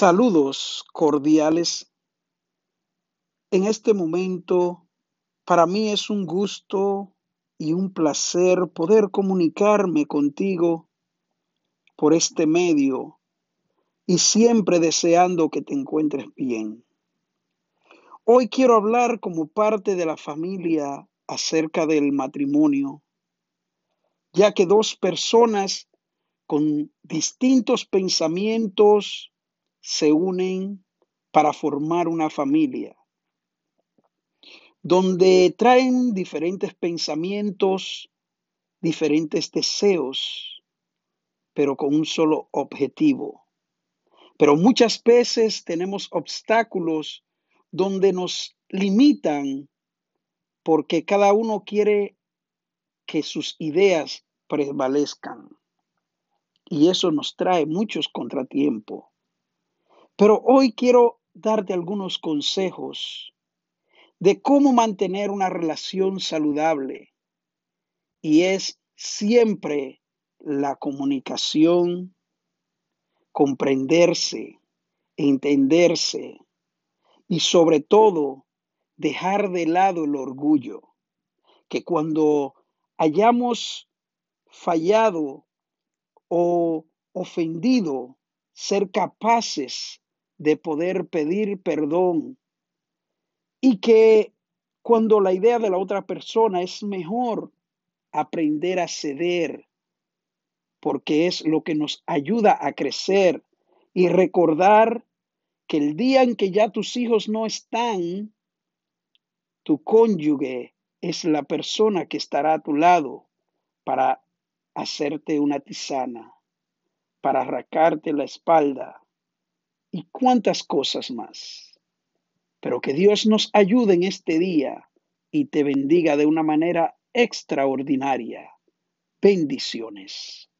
Saludos cordiales. En este momento, para mí es un gusto y un placer poder comunicarme contigo por este medio y siempre deseando que te encuentres bien. Hoy quiero hablar como parte de la familia acerca del matrimonio, ya que dos personas con distintos pensamientos, se unen para formar una familia, donde traen diferentes pensamientos, diferentes deseos, pero con un solo objetivo. Pero muchas veces tenemos obstáculos donde nos limitan porque cada uno quiere que sus ideas prevalezcan. Y eso nos trae muchos contratiempos. Pero hoy quiero darte algunos consejos de cómo mantener una relación saludable. Y es siempre la comunicación, comprenderse, entenderse y sobre todo dejar de lado el orgullo. Que cuando hayamos fallado o ofendido, ser capaces de poder pedir perdón. Y que cuando la idea de la otra persona es mejor aprender a ceder porque es lo que nos ayuda a crecer y recordar que el día en que ya tus hijos no están, tu cónyuge es la persona que estará a tu lado para hacerte una tisana, para arrancarte la espalda, y cuántas cosas más. Pero que Dios nos ayude en este día y te bendiga de una manera extraordinaria. Bendiciones.